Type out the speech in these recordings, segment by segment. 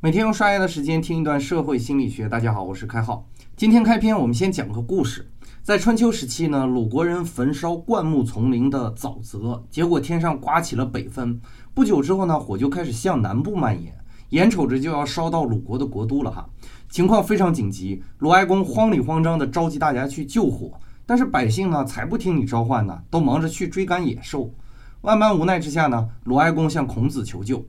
每天用刷牙的时间听一段社会心理学。大家好，我是开浩。今天开篇，我们先讲个故事。在春秋时期呢，鲁国人焚烧灌木丛林的沼泽，结果天上刮起了北风。不久之后呢，火就开始向南部蔓延，眼瞅着就要烧到鲁国的国都了哈。情况非常紧急，鲁哀公慌里慌张地召集大家去救火，但是百姓呢才不听你召唤呢，都忙着去追赶野兽。万般无奈之下呢，鲁哀公向孔子求救。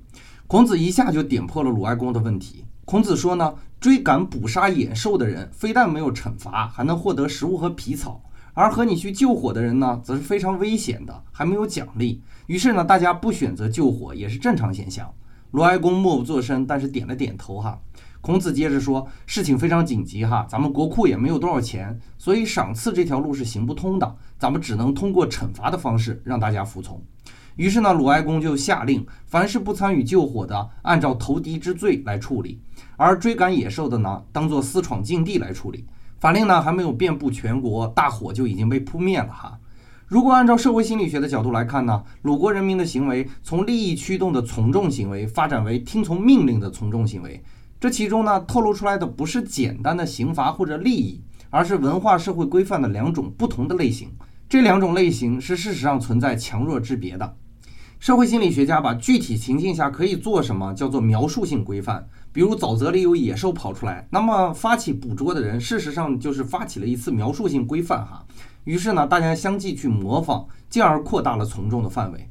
孔子一下就点破了鲁哀公的问题。孔子说呢，追赶捕杀野兽的人，非但没有惩罚，还能获得食物和皮草；而和你去救火的人呢，则是非常危险的，还没有奖励。于是呢，大家不选择救火也是正常现象。鲁哀公默不作声，但是点了点头哈。孔子接着说，事情非常紧急哈，咱们国库也没有多少钱，所以赏赐这条路是行不通的，咱们只能通过惩罚的方式让大家服从。于是呢，鲁哀公就下令，凡是不参与救火的，按照投敌之罪来处理；而追赶野兽的呢，当做私闯禁地来处理。法令呢还没有遍布全国，大火就已经被扑灭了哈。如果按照社会心理学的角度来看呢，鲁国人民的行为从利益驱动的从众行为发展为听从命令的从众行为，这其中呢透露出来的不是简单的刑罚或者利益，而是文化社会规范的两种不同的类型。这两种类型是事实上存在强弱之别的。社会心理学家把具体情境下可以做什么叫做描述性规范，比如沼泽里有野兽跑出来，那么发起捕捉的人事实上就是发起了一次描述性规范哈。于是呢，大家相继去模仿，进而扩大了从众的范围。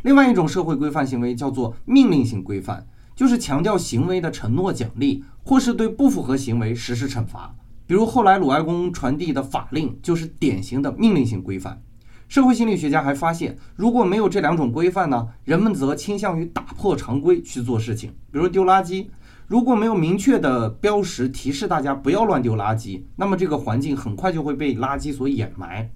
另外一种社会规范行为叫做命令性规范，就是强调行为的承诺奖励，或是对不符合行为实施惩罚。比如后来鲁哀公传递的法令就是典型的命令性规范。社会心理学家还发现，如果没有这两种规范呢，人们则倾向于打破常规去做事情，比如丢垃圾。如果没有明确的标识提示大家不要乱丢垃圾，那么这个环境很快就会被垃圾所掩埋。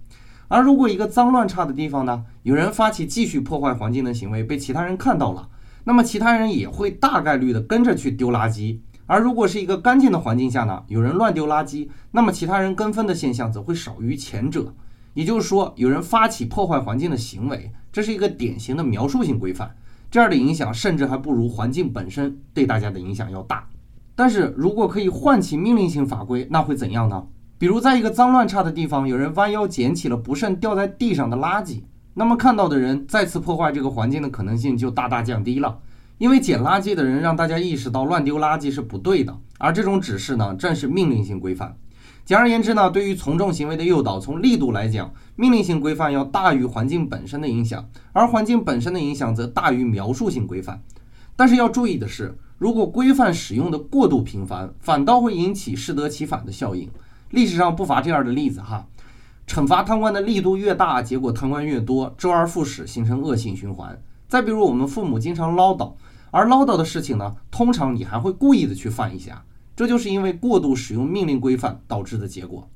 而如果一个脏乱差的地方呢，有人发起继续破坏环境的行为，被其他人看到了，那么其他人也会大概率的跟着去丢垃圾。而如果是一个干净的环境下呢，有人乱丢垃圾，那么其他人跟风的现象则会少于前者。也就是说，有人发起破坏环境的行为，这是一个典型的描述性规范，这样的影响甚至还不如环境本身对大家的影响要大。但是如果可以唤起命令性法规，那会怎样呢？比如在一个脏乱差的地方，有人弯腰捡起了不慎掉在地上的垃圾，那么看到的人再次破坏这个环境的可能性就大大降低了，因为捡垃圾的人让大家意识到乱丢垃圾是不对的，而这种指示呢，正是命令性规范。简而言之呢，对于从众行为的诱导，从力度来讲，命令性规范要大于环境本身的影响，而环境本身的影响则大于描述性规范。但是要注意的是，如果规范使用的过度频繁，反倒会引起适得其反的效应。历史上不乏这样的例子哈，惩罚贪官的力度越大，结果贪官越多，周而复始，形成恶性循环。再比如我们父母经常唠叨，而唠叨的事情呢，通常你还会故意的去犯一下。这就是因为过度使用命令规范导致的结果。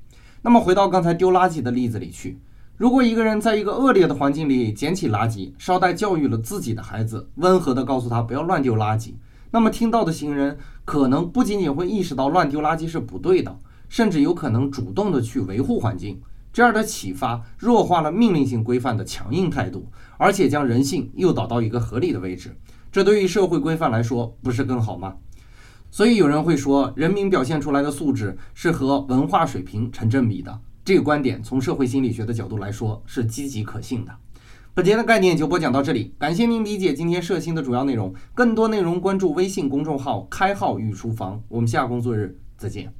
那么回到刚才丢垃圾的例子里去，如果一个人在一个恶劣的环境里捡起垃圾，捎带教育了自己的孩子，温和地告诉他不要乱丢垃圾，那么听到的行人可能不仅仅会意识到乱丢垃圾是不对的，甚至有可能主动地去维护环境。这样的启发弱化了命令性规范的强硬态度，而且将人性诱导到一个合理的位置。这对于社会规范来说，不是更好吗？所以有人会说，人民表现出来的素质是和文化水平成正比的。这个观点从社会心理学的角度来说是积极可信的。本节的概念就播讲到这里，感谢您理解今天社新的主要内容。更多内容关注微信公众号“开号御书房”。我们下工作日再见。